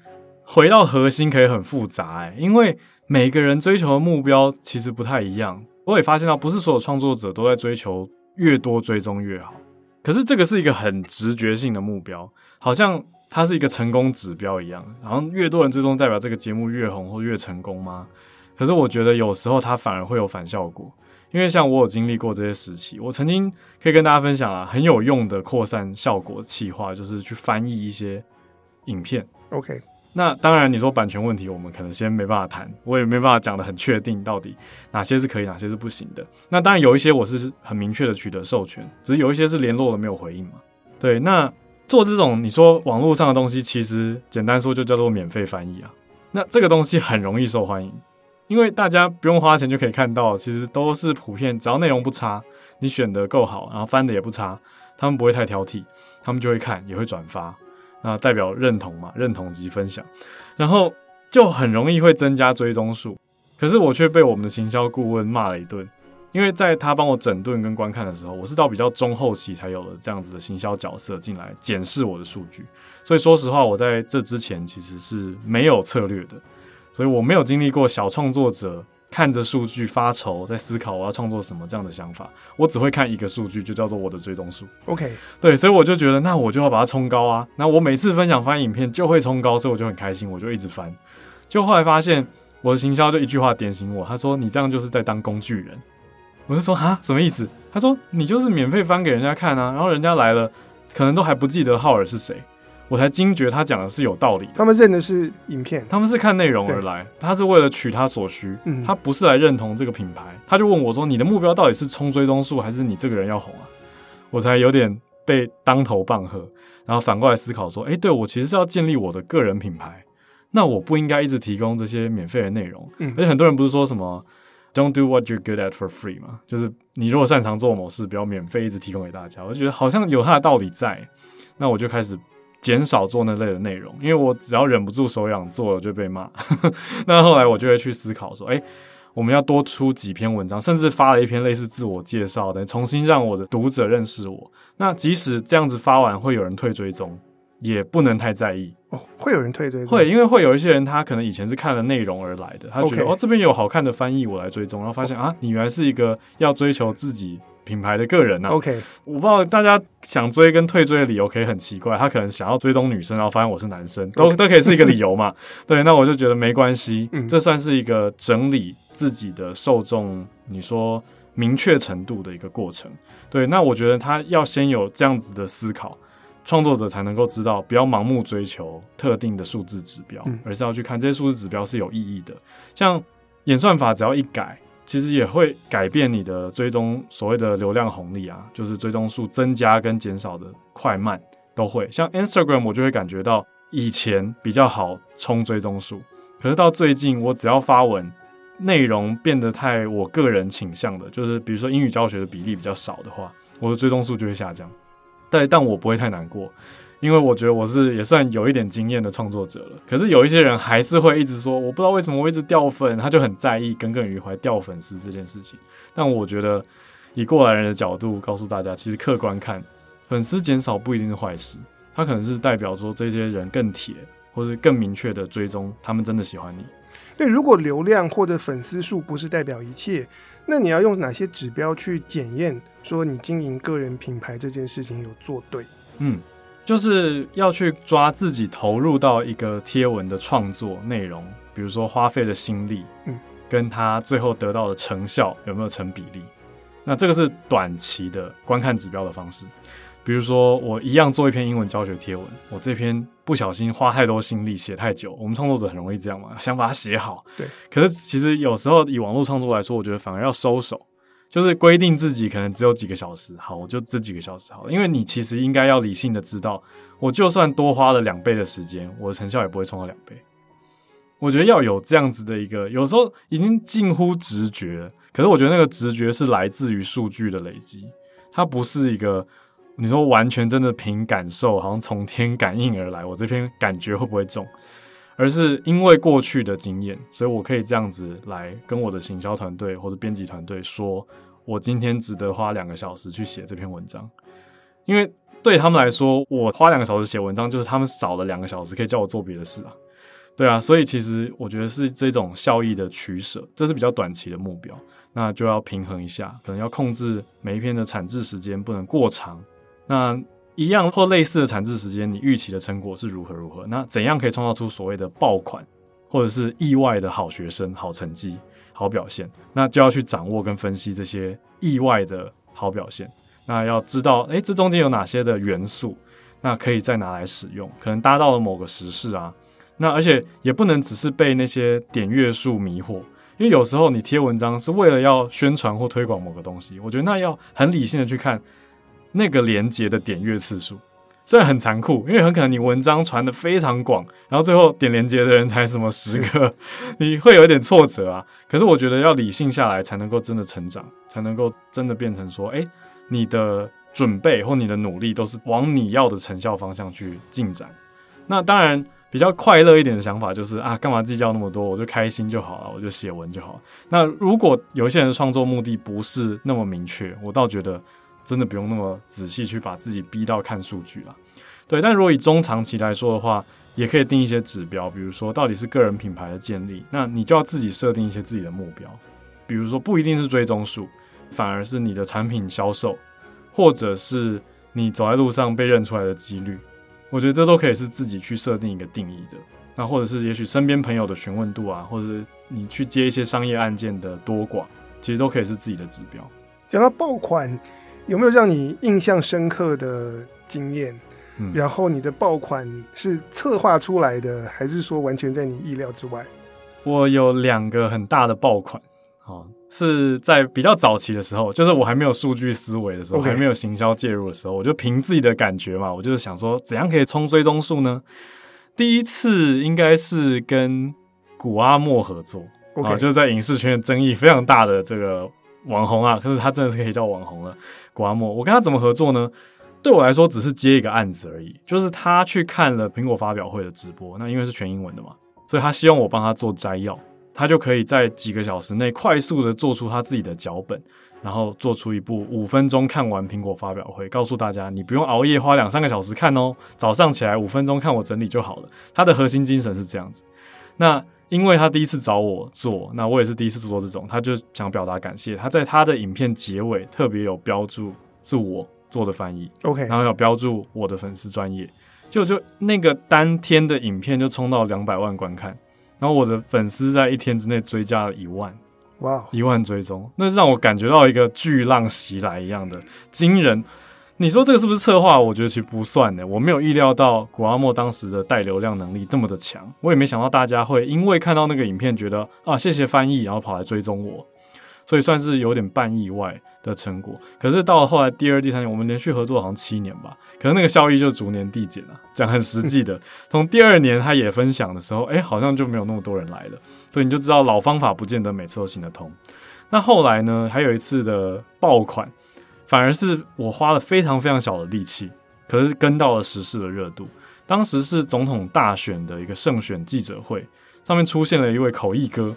回到核心可以很复杂哎，因为每个人追求的目标其实不太一样。我也发现到，不是所有创作者都在追求越多追踪越好。可是这个是一个很直觉性的目标，好像它是一个成功指标一样。好像越多人追踪，代表这个节目越红或越成功吗？可是我觉得有时候它反而会有反效果，因为像我有经历过这些时期，我曾经可以跟大家分享啊，很有用的扩散效果企划，就是去翻译一些影片。OK。那当然，你说版权问题，我们可能先没办法谈，我也没办法讲得很确定，到底哪些是可以，哪些是不行的。那当然有一些我是很明确的取得授权，只是有一些是联络了没有回应嘛。对，那做这种你说网络上的东西，其实简单说就叫做免费翻译啊。那这个东西很容易受欢迎，因为大家不用花钱就可以看到，其实都是普遍，只要内容不差，你选的够好，然后翻的也不差，他们不会太挑剔，他们就会看，也会转发，那代表认同嘛，认同及分享，然后就很容易会增加追踪数。可是我却被我们的行销顾问骂了一顿。因为在他帮我整顿跟观看的时候，我是到比较中后期才有了这样子的行销角色进来检视我的数据，所以说实话，我在这之前其实是没有策略的，所以我没有经历过小创作者看着数据发愁，在思考我要创作什么这样的想法，我只会看一个数据，就叫做我的追踪数。OK，对，所以我就觉得那我就要把它冲高啊，那我每次分享翻影片就会冲高，所以我就很开心，我就一直翻，就后来发现我的行销就一句话点醒我，他说你这样就是在当工具人。我就说啊，什么意思？他说你就是免费翻给人家看啊，然后人家来了，可能都还不记得浩尔是谁。我才惊觉他讲的是有道理。他们认的是影片，他们是看内容而来，他是为了取他所需，嗯，他不是来认同这个品牌。他就问我说：“你的目标到底是冲追踪数，还是你这个人要红啊？”我才有点被当头棒喝，然后反过来思考说：“哎，对，我其实是要建立我的个人品牌，那我不应该一直提供这些免费的内容。嗯，而且很多人不是说什么？” Don't do what you're good at for free 嘛，就是你如果擅长做某事，不要免费一直提供给大家。我就觉得好像有它的道理在，那我就开始减少做那类的内容，因为我只要忍不住手痒做了就被骂。那后来我就会去思考说，哎、我们要多出几篇文章，甚至发了一篇类似自我介绍的，重新让我的读者认识我。那即使这样子发完会有人退追踪，也不能太在意。哦，会有人退追踪，会，因为会有一些人，他可能以前是看了内容而来的，他觉得 Okay. 哦，这边有好看的翻译，我来追踪，然后发现、oh. 啊，你原来是一个要追求自己品牌的个人呐、啊。OK，我不知道大家想追跟退追的理由可以很奇怪，他可能想要追踪女生，然后发现我是男生，都 Okay. 都可以是一个理由嘛。对，那我就觉得没关系，嗯、这算是一个整理自己的受众，你说明确程度的一个过程。对，那我觉得他要先有这样子的思考。创作者才能够知道，不要盲目追求特定的数字指标，嗯、而是要去看这些数字指标是有意义的。像演算法只要一改，其实也会改变你的追踪所谓的流量红利啊，就是追踪数增加跟减少的快慢都会。像 Instagram，我就会感觉到以前比较好冲追踪数，可是到最近，我只要发文内容变得太我个人倾向的，就是比如说英语教学的比例比较少的话，我的追踪数就会下降。对，但我不会太难过，因为我觉得我是也算有一点经验的创作者了。可是有一些人还是会一直说，我不知道为什么我一直掉粉，他就很在意耿耿于怀掉粉丝这件事情。但我觉得以过来人的角度告诉大家，其实客观看，粉丝减少不一定是坏事，它可能是代表说这些人更铁，或者更明确的追踪，他们真的喜欢你。对，如果流量或者粉丝数不是代表一切，那你要用哪些指标去检验说你经营个人品牌这件事情有做对？嗯，就是要去抓自己投入到一个贴文的创作内容，比如说花费的心力，嗯，跟他最后得到的成效有没有成比例？那这个是短期的观看指标的方式。比如说，我一样做一篇英文教学贴文，我这篇不小心花太多心力写太久，我们创作者很容易这样嘛，想把它写好。对。可是其实有时候以网络创作来说，我觉得反而要收手，就是规定自己可能只有几个小时，好，我就这几个小时好了。因为你其实应该要理性的知道，我就算多花了两倍的时间，我的成效也不会冲到两倍。我觉得要有这样子的一个，有时候已经近乎直觉，可是我觉得那个直觉是来自于数据的累积，它不是一个。你说完全真的凭感受，好像从天感应而来，我这篇感觉会不会中？而是因为过去的经验，所以我可以这样子来跟我的行销团队或者编辑团队说，我今天值得花两个小时去写这篇文章。因为对他们来说，我花两个小时写文章，就是他们少了两个小时可以叫我做别的事啊。对啊，所以其实我觉得是这种效益的取舍，这是比较短期的目标，那就要平衡一下，可能要控制每一篇的产制时间不能过长。那一样或类似的产制时间，你预期的成果是如何如何？那怎样可以创造出所谓的爆款，或者是意外的好学生、好成绩、好表现？那就要去掌握跟分析这些意外的好表现。那要知道，诶，这中间有哪些的元素，那可以再拿来使用，可能搭到了某个时事啊。那而且也不能只是被那些点阅数迷惑，因为有时候你贴文章是为了要宣传或推广某个东西，我觉得那要很理性的去看。那个连接的点阅次数，虽然很残酷，因为很可能你文章传的非常广，然后最后点连接的人才什么十个，你会有一点挫折啊。可是我觉得要理性下来，才能够真的成长，才能够真的变成说，哎，你的准备或你的努力都是往你要的成效方向去进展。那当然。比较快乐一点的想法就是啊，干嘛计较那么多？我就开心就好了，我就写文就好。那如果有一些人的创作目的不是那么明确，我倒觉得真的不用那么仔细去把自己逼到看数据了。对，但如果以中长期来说的话，也可以定一些指标，比如说到底是个人品牌的建立，那你就要自己设定一些自己的目标，比如说不一定是追踪数，反而是你的产品销售，或者是你走在路上被认出来的几率。我觉得这都可以是自己去设定一个定义的，那或者是也许身边朋友的询问度啊，或者是你去接一些商业案件的多寡，其实都可以是自己的指标。讲到爆款，有没有让你印象深刻的经验？嗯，然后你的爆款是策划出来的，还是说完全在你意料之外？我有两个很大的爆款，哦。是在比较早期的时候，就是我还没有数据思维的时候.还没有行销介入的时候，我就凭自己的感觉嘛，我就是想说，怎样可以冲追踪数呢？第一次应该是跟古阿莫合作啊.就是在影视圈争议非常大的这个网红啊，可是他真的是可以叫网红了。谷阿莫，我跟他怎么合作呢？对我来说，只是接一个案子而已，就是他去看了苹果发表会的直播，那因为是全英文的嘛，所以他希望我帮他做摘要。他就可以在几个小时内快速的做出他自己的脚本，然后做出一部五分钟看完苹果发表会，告诉大家你不用熬夜花两三个小时看哦，早上起来五分钟看我整理就好了。他的核心精神是这样子。那因为他第一次找我做，那我也是第一次做这种，他就想表达感谢。他在他的影片结尾特别有标注是我做的翻译，OK，然后有标注我的粉丝专业，就就那个当天的影片就冲到两百万观看。然后我的粉丝在一天之内追加了一万，哇一万追踪，那让我感觉到一个巨浪袭来一样的惊人。你说这个是不是策划？我觉得其实不算的。我没有意料到古阿莫当时的带流量能力这么的强，我也没想到大家会因为看到那个影片觉得啊，谢谢翻译，然后跑来追踪我。所以算是有点半意外的成果，可是到了后来第二、第三年，我们连续合作好像七年吧，可能那个效益就逐年递减了。讲很实际的，从第二年他也分享的时候，哎、欸，好像就没有那么多人来了，所以你就知道老方法不见得每次都行得通。那后来呢，还有一次的爆款，反而是我花了非常非常小的力气，可是跟到了时事的热度。当时是总统大选的一个胜选记者会，上面出现了一位口译哥。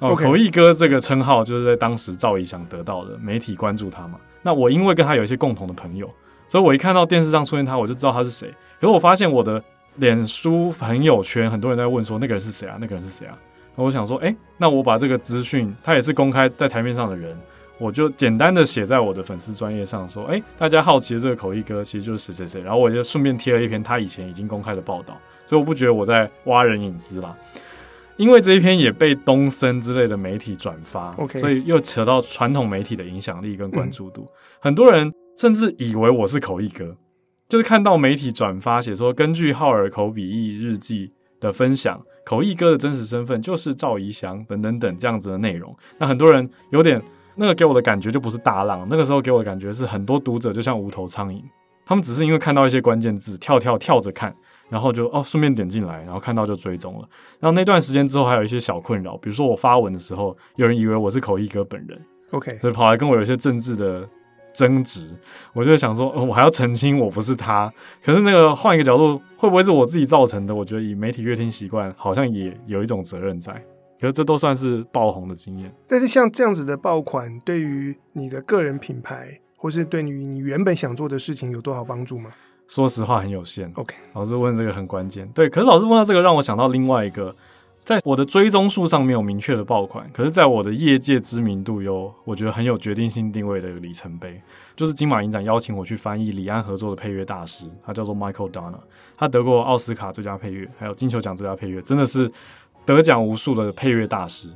哦，口译哥这个称号就是在当时赵怡翔得到的，媒体关注他嘛。那我因为跟他有一些共同的朋友，所以我一看到电视上出现他，我就知道他是谁。可是我发现我的脸书朋友圈很多人在问说那个人是谁啊？那个人是谁啊？那我想说，哎，那我把这个资讯，他也是公开在台面上的人，我就简单的写在我的粉丝专业上说，哎，大家好奇的这个口译哥其实就是谁谁谁。然后我就顺便贴了一篇他以前已经公开的报道，所以我不觉得我在挖人隐私啦。因为这一篇也被东森之类的媒体转发.所以又扯到传统媒体的影响力跟关注度。嗯、很多人甚至以为我是口译哥，就是看到媒体转发写说，根据浩尔口笔译日记的分享，口译哥的真实身份就是赵怡翔等等等这样子的内容。那很多人有点那个给我的感觉就不是大浪，那个时候给我的感觉是很多读者就像无头苍蝇，他们只是因为看到一些关键字，跳跳跳着看。然后就哦，顺便点进来，然后看到就追踪了。然后那段时间之后，还有一些小困扰，比如说我发文的时候，有人以为我是口译哥本人，OK，所以跑来跟我有一些政治的争执。我就想说，哦，我还要澄清我不是他。可是那个换一个角度，会不会是我自己造成的？我觉得以媒体阅听习惯，好像也有一种责任在。可是这都算是爆红的经验。但是像这样子的爆款，对于你的个人品牌，或是对于你原本想做的事情，有多少帮助吗？说实话很有限。OK，老师问这个很关键。对，可是老师问到这个，让我想到另外一个，在我的追踪数上没有明确的爆款，可是在我的业界知名度有，我觉得很有决定性定位的一个里程碑，就是金马影展邀请我去翻译李安合作的配乐大师，他叫做 Michael Donner，他得过奥斯卡最佳配乐，还有金球奖最佳配乐，真的是得奖无数的配乐大师。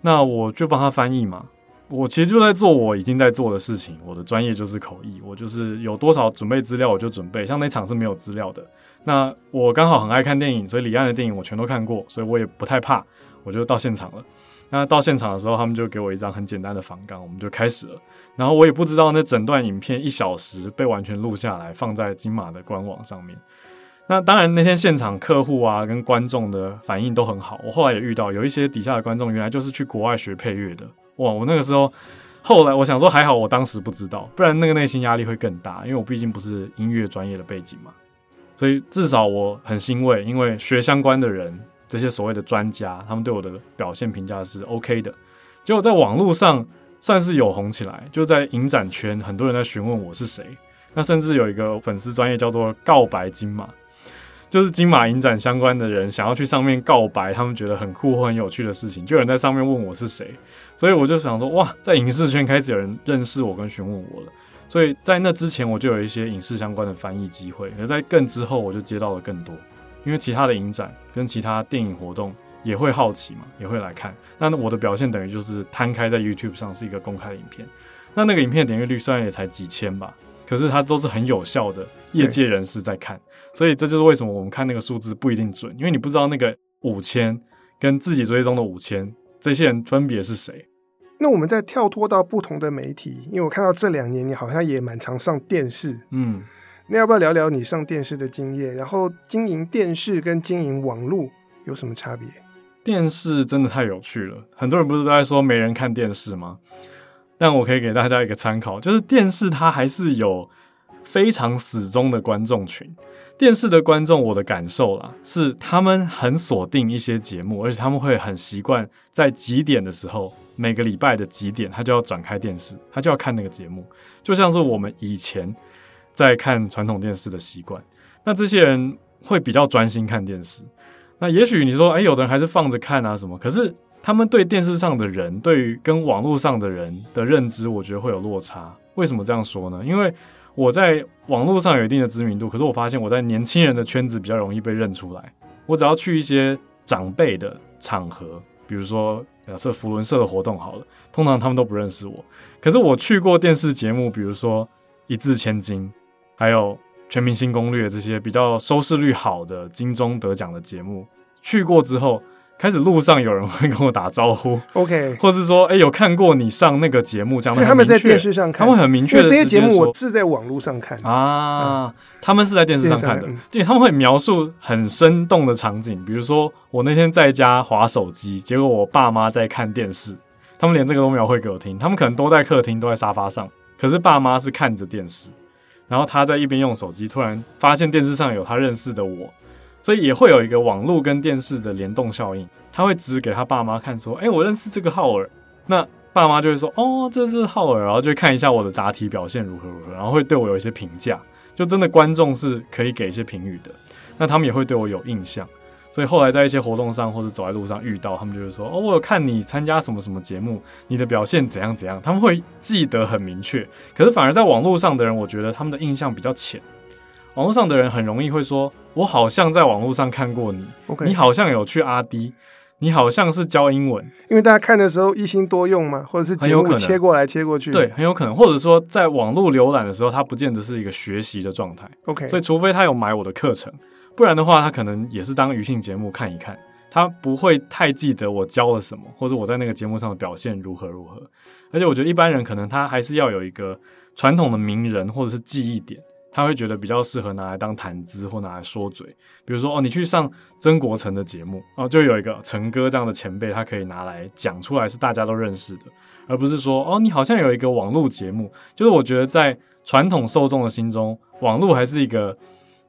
那我就帮他翻译嘛。我其实就在做我已经在做的事情，我的专业就是口译，我就是有多少准备资料我就准备，像那场是没有资料的。那我刚好很爱看电影，所以李安的电影我全都看过，所以我也不太怕，我就到现场了。那到现场的时候，他们就给我一张很简单的访纲，我们就开始了。然后我也不知道那整段影片一小时被完全录下来，放在金马的官网上面。那当然，那天现场客户啊跟观众的反应都很好。我后来也遇到有一些底下的观众，原来就是去国外学配乐的。哇，我那个时候后来我想说，还好我当时不知道，不然那个内心压力会更大，因为我毕竟不是音乐专业的背景嘛。所以至少我很欣慰，因为学相关的人。这些所谓的专家，他们对我的表现评价是 OK 的。结果在网络上算是有红起来，就在影展圈，很多人在询问我是谁。那甚至有一个粉丝专业叫做“告白金马”，就是金马影展相关的人想要去上面告白，他们觉得很酷或很有趣的事情，就有人在上面问我是谁。所以我就想说，哇，在影视圈开始有人认识我跟询问我了。所以在那之前，我就有一些影视相关的翻译机会，而在更之后，我就接到了更多。因为其他的影展跟其他电影活动也会好奇嘛，也会来看。那我的表现等于就是摊开在 YouTube 上是一个公开的影片。那那个影片点阅率虽然也才几千吧，可是它都是很有效的业界人士在看。所以这就是为什么我们看那个数字不一定准，因为你不知道那个五千跟自己追踪的五千这些人分别是谁。那我们再跳脱到不同的媒体，因为我看到这两年你好像也蛮常上电视，嗯。那要不要聊聊你上电视的经验？然后经营电视跟经营网络有什么差别？电视真的太有趣了，很多人不是都在说没人看电视吗？但我可以给大家一个参考，就是电视它还是有非常死忠的观众群。电视的观众，我的感受啦，是他们很锁定一些节目，而且他们会很习惯在几点的时候，每个礼拜的几点，他就要转开电视，他就要看那个节目，就像是我们以前。在看传统电视的习惯，那这些人会比较专心看电视。那也许你说，哎，有的人还是放着看啊什么？可是他们对电视上的人，对于跟网络上的人的认知，我觉得会有落差。为什么这样说呢？因为我在网络上有一定的知名度，可是我发现我在年轻人的圈子比较容易被认出来。我只要去一些长辈的场合，比如说假设扶轮社的活动好了，通常他们都不认识我。可是我去过电视节目，比如说一字千金。还有《全明星攻略》这些比较收视率好的金钟得奖的节目，去过之后，开始路上有人会跟我打招呼，OK，或是说，哎、欸，有看过你上那个节目，这样。他们在电视上看，他们很明确的这些节目，我是在网络上看啊。他们是在电视上看的，对，他们会描述很生动的场景，比如说我那天在家划手机，结果我爸妈在看电视，他们连这个都描绘给我听。他们可能都在客厅，都在沙发上，可是爸妈是看着电视。然后他在一边用手机，突然发现电视上有他认识的我，所以也会有一个网络跟电视的联动效应。他会指给他爸妈看，说：“哎，我认识这个浩尔。”那爸妈就会说：“哦，这是浩尔。”然后就看一下我的答题表现如何如何，然后会对我有一些评价。就真的观众是可以给一些评语的，那他们也会对我有印象。所以后来在一些活动上或者走在路上遇到他们，就会说：“哦，我有看你参加什么什么节目，你的表现怎样怎样。”他们会记得很明确。可是反而在网络上的人，我觉得他们的印象比较浅。网络上的人很容易会说：“我好像在网络上看过你，Okay. 你好像有去阿迪，你好像是教英文。”因为大家看的时候一心多用嘛，或者是节目切过来切过去，对，很有可能。或者说在网络浏览的时候，他不见得是一个学习的状态。OK，所以除非他有买我的课程。不然的话，他可能也是当娱乐节目看一看，他不会太记得我教了什么，或者我在那个节目上的表现如何如何。而且我觉得一般人可能他还是要有一个传统的名人或者是记忆点，他会觉得比较适合拿来当谈资或拿来说嘴。比如说哦，你去上曾国城的节目哦，就有一个陈哥这样的前辈，他可以拿来讲出来是大家都认识的，而不是说哦，你好像有一个网络节目。就是我觉得在传统受众的心中，网络还是一个。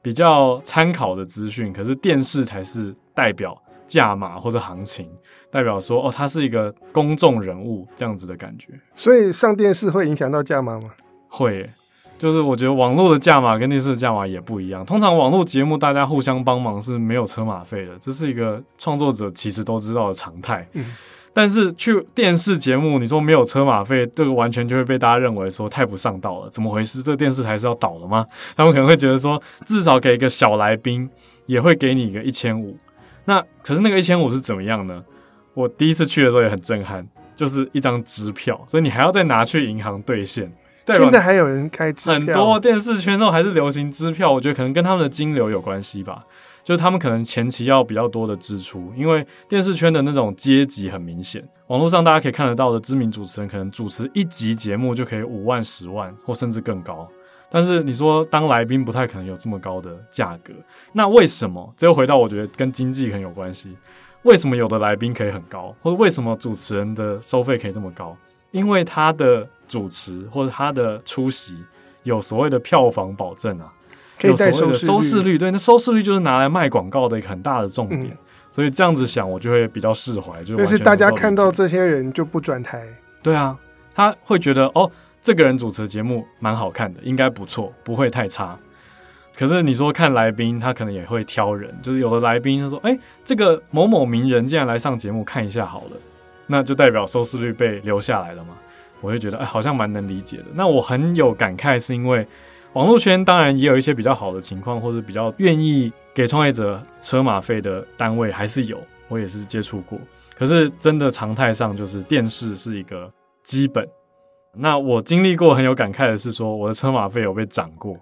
比较参考的资讯，可是电视才是代表价码或者行情，代表说哦，他是一个公众人物这样子的感觉。所以上电视会影响到价码吗？会耶，就是我觉得网络的价码跟电视的价码也不一样。通常网络节目大家互相帮忙是没有车马费的，这是一个创作者其实都知道的常态。嗯。但是去电视节目，你说没有车马费，这个完全就会被大家认为说太不上道了。怎么回事？这电视台是要倒了吗？他们可能会觉得说，至少给一个小来宾也会给你一个一千五。那可是那个一千五是怎么样呢？我第一次去的时候也很震撼，就是一张支票，所以你还要再拿去银行兑现。现在还有人开支票？很多电视圈都还是流行支票，我觉得可能跟他们的金流有关系吧。就是他们可能前期要比较多的支出，因为电视圈的那种阶级很明显。网络上大家可以看得到的知名主持人，可能主持一集节目就可以五万、十万，或甚至更高。但是你说当来宾不太可能有这么高的价格，那为什么？这又回到我觉得跟经济很有关系。为什么有的来宾可以很高，或者为什么主持人的收费可以这么高？因为他的主持或者他的出席有所谓的票房保证啊。可以带收视率，收视率，对，那收视率就是拿来卖广告的一个很大的重点，嗯、所以这样子想，我就会比较释怀。就，就是大家看到这些人就不转台，对啊，他会觉得哦，这个人主持的节目蛮好看的，应该不错，不会太差。可是你说看来宾，他可能也会挑人，就是有的来宾他说，哎，这个某某名人竟然来上节目，看一下好了，那就代表收视率被留下来了嘛。我会觉得，哎，好像蛮能理解的。那我很有感慨，是因为。网络圈当然也有一些比较好的情况，或者比较愿意给创业者车马费的单位还是有，我也是接触过。可是真的常态上就是电视是一个基本。那我经历过很有感慨的是说，我的车马费有被涨过，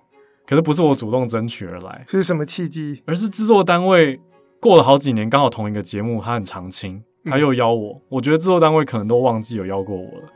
可是不是我主动争取而来，是什么契机？而是制作单位过了好几年，刚好同一个节目他很常青，他又邀我，嗯、我觉得制作单位可能都忘记有邀过我了。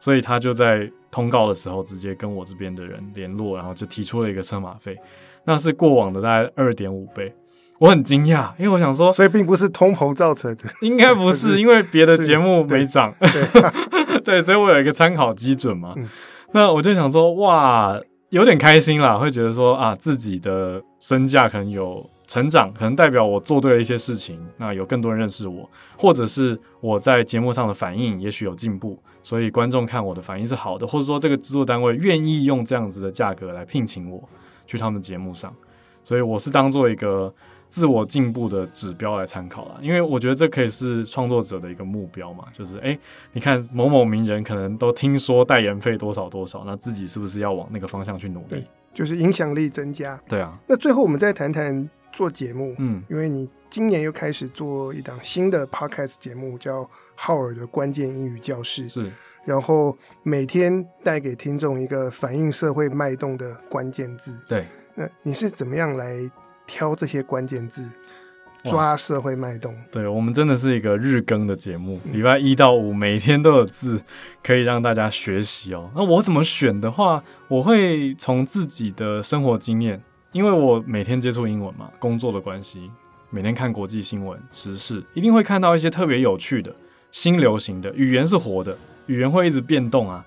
所以他就在通告的时候直接跟我这边的人联络，然后就提出了一个车马费，那是过往的大概二点五倍。我很惊讶，因为我想说，所以并不是通膨造成的，应该不是，因为别的节目没涨。对，对，所以我有一个参考基准嘛。嗯、那我就想说，哇，有点开心啦，会觉得说啊，自己的身价可能有。成长可能代表我做对了一些事情，那有更多人认识我，或者是我在节目上的反应也许有进步，所以观众看我的反应是好的，或者说这个制作单位愿意用这样子的价格来聘请我去他们节目上，所以我是当做一个自我进步的指标来参考啦，因为我觉得这可以是创作者的一个目标嘛，就是诶、欸，你看某某名人可能都听说代言费多少多少，那自己是不是要往那个方向去努力？就是影响力增加。对啊，那最后我们再谈谈。做节目，嗯，因为你今年又开始做一档新的 podcast 节目，叫浩尔的关键英语教室，是，然后每天带给听众一个反映社会脉动的关键字，对，那你是怎么样来挑这些关键字，抓社会脉动？对，我们真的是一个日更的节目，礼拜一到五每天都有字 可以让大家学习哦。那我怎么选的话，我会从自己的生活经验。因为我每天接触英文嘛，工作的关系，每天看国际新闻时事，一定会看到一些特别有趣的、新流行的语言是活的，语言会一直变动啊，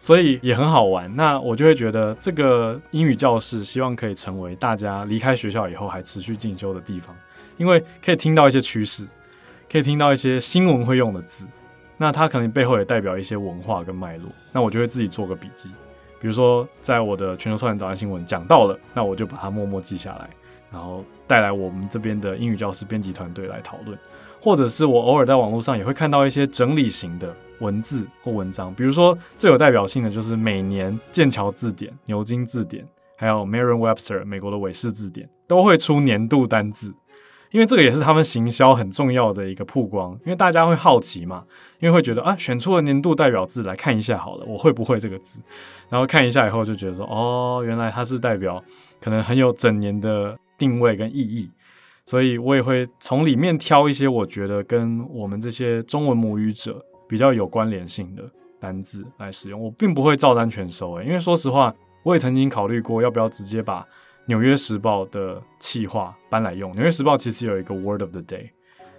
所以也很好玩。那我就会觉得这个英语教室希望可以成为大家离开学校以后还持续进修的地方，因为可以听到一些趋势，可以听到一些新闻会用的字，那它可能背后也代表一些文化跟脉络，那我就会自己做个笔记。比如说，在我的全球串联早安新闻讲到了，那我就把它默默记下来，然后带来我们这边的英语教师编辑团队来讨论，或者是我偶尔在网络上也会看到一些整理型的文字或文章，比如说最有代表性的就是每年剑桥字典、牛津字典，还有 Merriam-Webster 美国的韦氏字典都会出年度单字。因为这个也是他们行销很重要的一个曝光，因为大家会好奇嘛，因为会觉得啊，选出了年度代表字来看一下好了，我会不会这个字？然后看一下以后就觉得说，哦，原来它是代表可能很有整年的定位跟意义，所以我也会从里面挑一些我觉得跟我们这些中文母语者比较有关联性的单字来使用，我并不会照单全收诶，因为说实话，我也曾经考虑过要不要直接把。《纽约时报》的企划搬来用，《纽约时报》其实有一个 Word of the Day，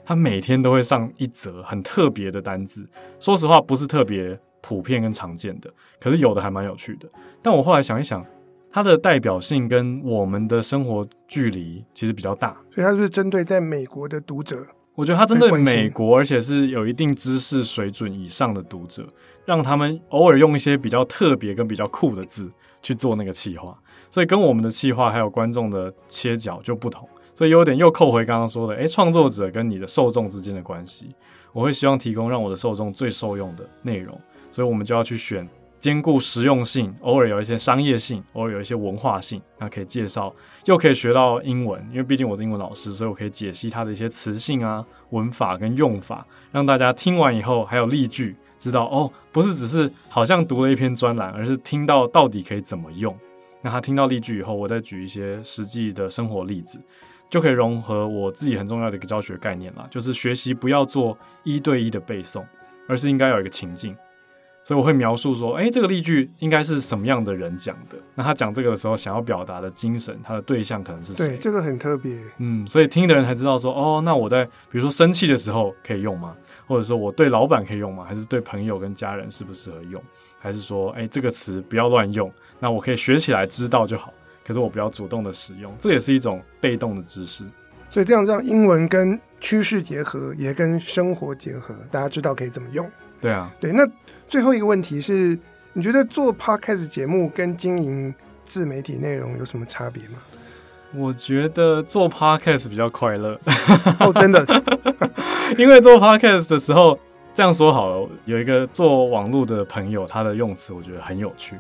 它每天都会上一则很特别的单字。说实话，不是特别普遍跟常见的，可是有的还蛮有趣的。但我后来想一想，它的代表性跟我们的生活距离其实比较大，所以它是不是针对在美国的读者？我觉得它针对美国，而且是有一定知识水准以上的读者，让他们偶尔用一些比较特别跟比较酷的字去做那个企划。所以跟我们的企划还有观众的切角就不同，所以有点又扣回刚刚说的，诶，创作者跟你的受众之间的关系，我会希望提供让我的受众最受用的内容，所以我们就要去选兼顾实用性，偶尔有一些商业性，偶尔有一些文化性，那可以介绍，又可以学到英文，因为毕竟我是英文老师，所以我可以解析它的一些词性啊、文法跟用法，让大家听完以后还有例句，知道哦，不是只是好像读了一篇专栏，而是听到到底可以怎么用。那他听到例句以后，我再举一些实际的生活例子，就可以融合我自己很重要的一个教学概念啦，就是学习不要做一对一的背诵，而是应该有一个情境。所以我会描述说，哎，这个例句应该是什么样的人讲的？那他讲这个的时候想要表达的精神，他的对象可能是谁？对，这个很特别。嗯，所以听的人才知道说，哦，那我在比如说生气的时候可以用吗？或者说我对老板可以用吗？还是对朋友跟家人适不适合用？还是说，哎，这个词不要乱用？那我可以学起来知道就好，可是我不要主动的使用，这也是一种被动的知识。所以这样让英文跟趋势结合，也跟生活结合，大家知道可以怎么用。对啊，对。那最后一个问题是，你觉得做 Podcast 节目跟经营自媒体内容有什么差别吗？我觉得做 Podcast 比较快乐。哦，真的，因为做 Podcast 的时候，这样说好了，有一个做网络的朋友，他的用词我觉得很有趣，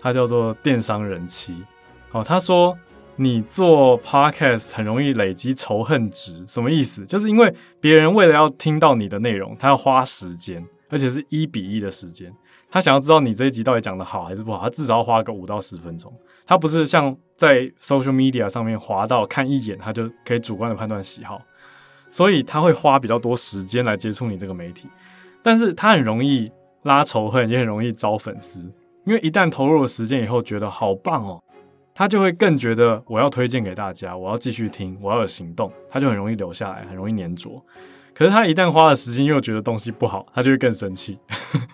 他叫做电商人妻。好，他说你做 Podcast 很容易累积仇恨值，什么意思？就是因为别人为了要听到你的内容，他要花时间。而且是一比一的时间，他想要知道你这一集到底讲得好还是不好，他至少要花个五到十分钟。他不是像在 social media 上面滑到看一眼，他就可以主观的判断喜好，所以他会花比较多时间来接触你这个媒体。但是他很容易拉仇恨，也很容易招粉丝，因为一旦投入了时间以后，觉得好棒哦，他就会更觉得我要推荐给大家，我要继续听，我要有行动，他就很容易留下来，很容易黏着。可是他一旦花了时间，又觉得东西不好，他就会更生气，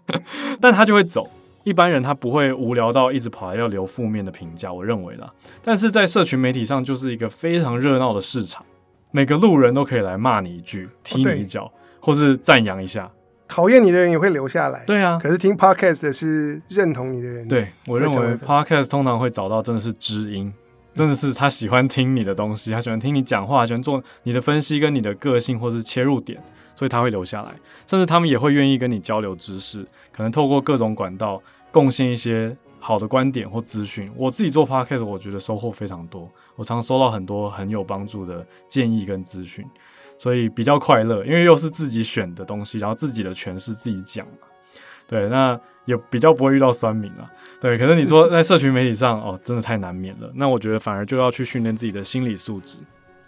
但他就会走。一般人他不会无聊到一直跑来要留负面的评价，我认为啦。但是在社群媒体上，就是一个非常热闹的市场，每个路人都可以来骂你一句、踢你一脚，哦、或是赞扬一下。讨厌你的人也会留下来。对啊。可是听 Podcast 的是认同你的人。对，我认为 Podcast 通常会找到真的是知音。真的是他喜欢听你的东西，他喜欢听你讲话，喜欢做你的分析跟你的个性或是切入点，所以他会留下来。甚至他们也会愿意跟你交流知识，可能透过各种管道贡献一些好的观点或资讯。我自己做 podcast，我觉得收获非常多，我常收到很多很有帮助的建议跟资讯，所以比较快乐，因为又是自己选的东西，然后自己的诠释自己讲嘛。对，那也比较不会遇到酸民啊。对，可是你说 在社群媒体上，哦，真的太难免了。那我觉得反而就要去训练自己的心理素质。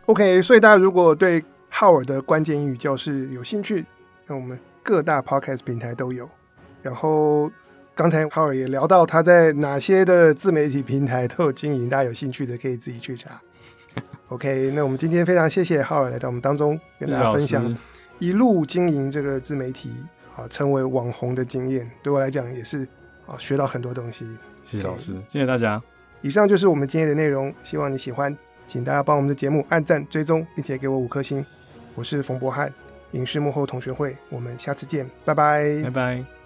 OK，所以大家如果对浩尔的关键英语教室有兴趣，那我们各大 Podcast 平台都有。然后刚才浩尔也聊到他在哪些的自媒体平台都有经营，大家有兴趣的可以自己去查。OK，那我们今天非常谢谢浩尔来到我们当中，跟大家分享一路经营这个自媒体。啊，成为网红的经验，对我来讲也是啊，学到很多东西。谢谢老师，谢谢大家。以上就是我们今天的内容，希望你喜欢，请大家帮我们的节目按赞、追踪，并且给我五颗星。我是冯博翰，影视幕后同学会，我们下次见，拜拜，拜拜。